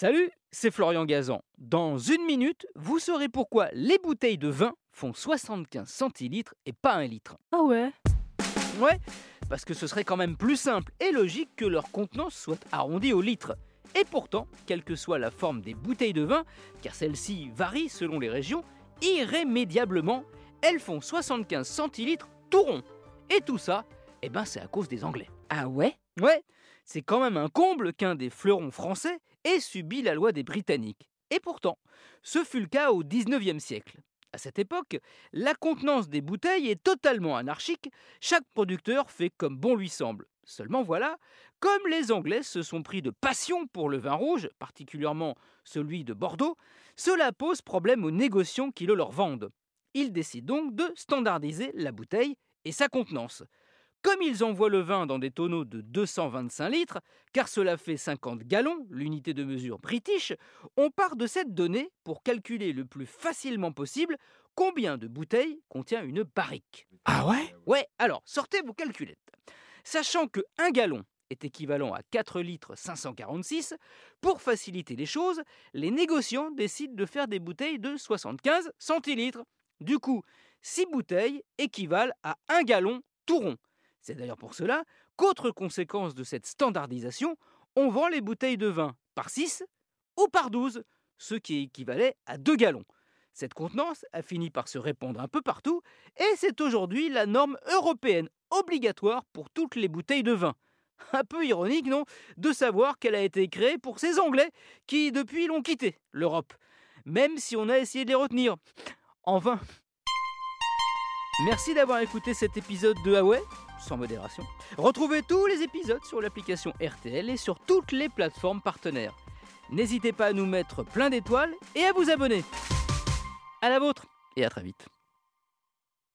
Salut, c'est Florian Gazan. Dans une minute, vous saurez pourquoi les bouteilles de vin font 75 centilitres et pas un litre. Ah ouais Ouais, parce que ce serait quand même plus simple et logique que leur contenance soit arrondie au litre. Et pourtant, quelle que soit la forme des bouteilles de vin, car celles-ci varient selon les régions, irrémédiablement, elles font 75 centilitres tout rond. Et tout ça, eh ben c'est à cause des Anglais. Ah ouais? Ouais, c'est quand même un comble qu'un des fleurons français ait subi la loi des Britanniques. Et pourtant, ce fut le cas au XIXe siècle. À cette époque, la contenance des bouteilles est totalement anarchique, chaque producteur fait comme bon lui semble. Seulement voilà, comme les Anglais se sont pris de passion pour le vin rouge, particulièrement celui de Bordeaux, cela pose problème aux négociants qui le leur vendent. Ils décident donc de standardiser la bouteille et sa contenance. Comme ils envoient le vin dans des tonneaux de 225 litres, car cela fait 50 gallons, l'unité de mesure british, on part de cette donnée pour calculer le plus facilement possible combien de bouteilles contient une barrique. Ah ouais? Ouais, alors sortez vos calculettes. Sachant que 1 gallon est équivalent à 4 litres 546, pour faciliter les choses, les négociants décident de faire des bouteilles de 75 centilitres. Du coup, 6 bouteilles équivalent à 1 gallon tout rond. C'est d'ailleurs pour cela qu'autre conséquence de cette standardisation, on vend les bouteilles de vin par 6 ou par 12, ce qui équivalait à 2 gallons. Cette contenance a fini par se répandre un peu partout et c'est aujourd'hui la norme européenne obligatoire pour toutes les bouteilles de vin. Un peu ironique, non? De savoir qu'elle a été créée pour ces Anglais qui, depuis, l'ont quitté, l'Europe. Même si on a essayé de les retenir. En vain. Merci d'avoir écouté cet épisode de Huawei, sans modération. Retrouvez tous les épisodes sur l'application RTL et sur toutes les plateformes partenaires. N'hésitez pas à nous mettre plein d'étoiles et à vous abonner. À la vôtre et à très vite.